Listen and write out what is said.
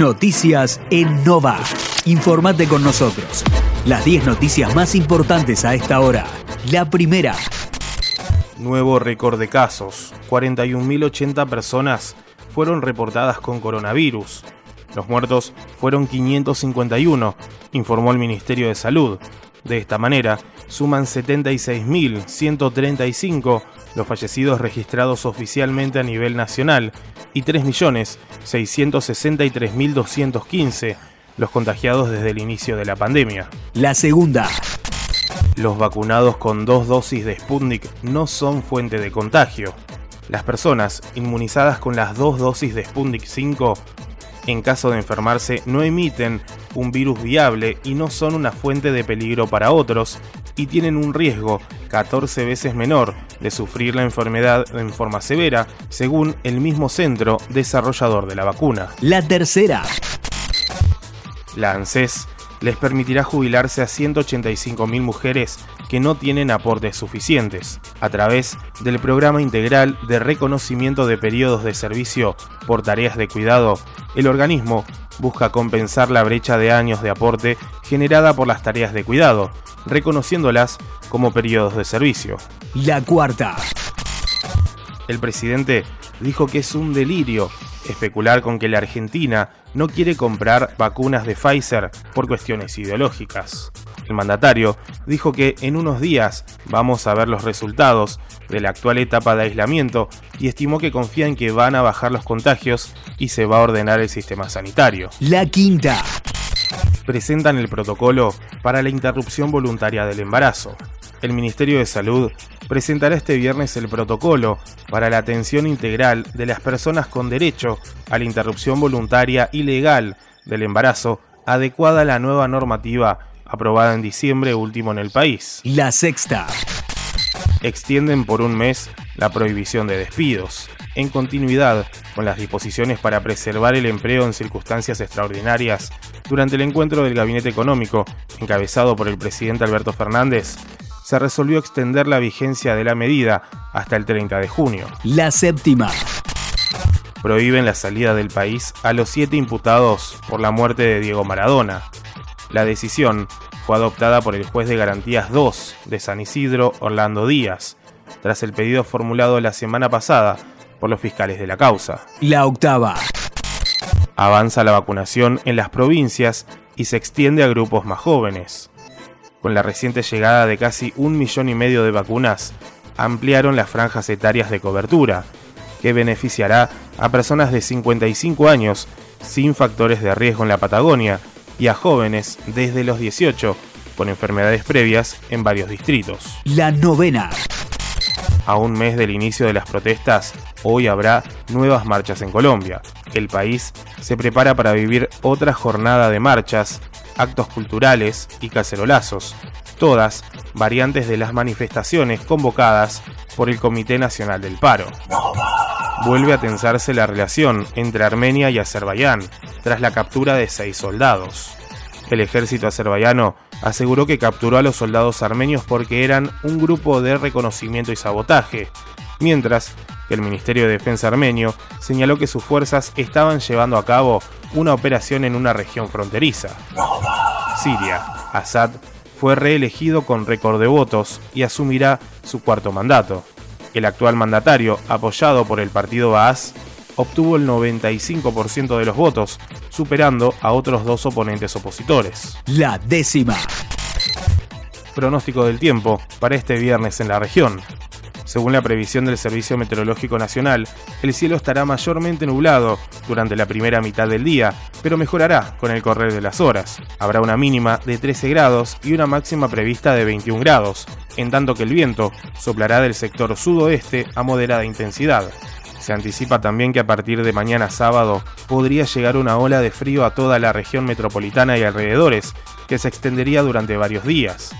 Noticias en Nova. Informate con nosotros. Las 10 noticias más importantes a esta hora. La primera. Nuevo récord de casos. 41.080 personas fueron reportadas con coronavirus. Los muertos fueron 551, informó el Ministerio de Salud. De esta manera, suman 76.135 los fallecidos registrados oficialmente a nivel nacional y 3.663.215 los contagiados desde el inicio de la pandemia. La segunda. Los vacunados con dos dosis de Sputnik no son fuente de contagio. Las personas inmunizadas con las dos dosis de Sputnik 5 en caso de enfermarse no emiten un virus viable y no son una fuente de peligro para otros y tienen un riesgo 14 veces menor de sufrir la enfermedad en forma severa, según el mismo centro desarrollador de la vacuna. La tercera. La ANSES les permitirá jubilarse a 185.000 mujeres que no tienen aportes suficientes, a través del Programa Integral de Reconocimiento de Periodos de Servicio por Tareas de Cuidado, el organismo busca compensar la brecha de años de aporte generada por las tareas de cuidado, reconociéndolas como periodos de servicio. La cuarta. El presidente dijo que es un delirio especular con que la Argentina no quiere comprar vacunas de Pfizer por cuestiones ideológicas. El mandatario dijo que en unos días vamos a ver los resultados de la actual etapa de aislamiento y estimó que confía en que van a bajar los contagios y se va a ordenar el sistema sanitario. La quinta. Presentan el protocolo para la interrupción voluntaria del embarazo. El Ministerio de Salud presentará este viernes el protocolo para la atención integral de las personas con derecho a la interrupción voluntaria y legal del embarazo, adecuada a la nueva normativa aprobada en diciembre último en el país. La sexta. Extienden por un mes la prohibición de despidos, en continuidad con las disposiciones para preservar el empleo en circunstancias extraordinarias. Durante el encuentro del Gabinete Económico, encabezado por el presidente Alberto Fernández, se resolvió extender la vigencia de la medida hasta el 30 de junio. La séptima. Prohíben la salida del país a los siete imputados por la muerte de Diego Maradona. La decisión fue adoptada por el juez de garantías 2 de San Isidro, Orlando Díaz, tras el pedido formulado la semana pasada por los fiscales de la causa. La octava. Avanza la vacunación en las provincias y se extiende a grupos más jóvenes. Con la reciente llegada de casi un millón y medio de vacunas, ampliaron las franjas etarias de cobertura, que beneficiará a personas de 55 años sin factores de riesgo en la Patagonia y a jóvenes desde los 18 con enfermedades previas en varios distritos. La novena. A un mes del inicio de las protestas, hoy habrá nuevas marchas en Colombia. El país se prepara para vivir otra jornada de marchas, actos culturales y cacerolazos, todas variantes de las manifestaciones convocadas por el Comité Nacional del Paro. Vuelve a tensarse la relación entre Armenia y Azerbaiyán tras la captura de seis soldados. El ejército azerbaiyano aseguró que capturó a los soldados armenios porque eran un grupo de reconocimiento y sabotaje, mientras que el Ministerio de Defensa armenio señaló que sus fuerzas estaban llevando a cabo una operación en una región fronteriza. Siria, Assad fue reelegido con récord de votos y asumirá su cuarto mandato. El actual mandatario, apoyado por el partido Baas, obtuvo el 95% de los votos, superando a otros dos oponentes opositores. La décima. Pronóstico del tiempo para este viernes en la región. Según la previsión del Servicio Meteorológico Nacional, el cielo estará mayormente nublado durante la primera mitad del día, pero mejorará con el correr de las horas. Habrá una mínima de 13 grados y una máxima prevista de 21 grados, en tanto que el viento soplará del sector sudoeste a moderada intensidad. Se anticipa también que a partir de mañana sábado podría llegar una ola de frío a toda la región metropolitana y alrededores, que se extendería durante varios días.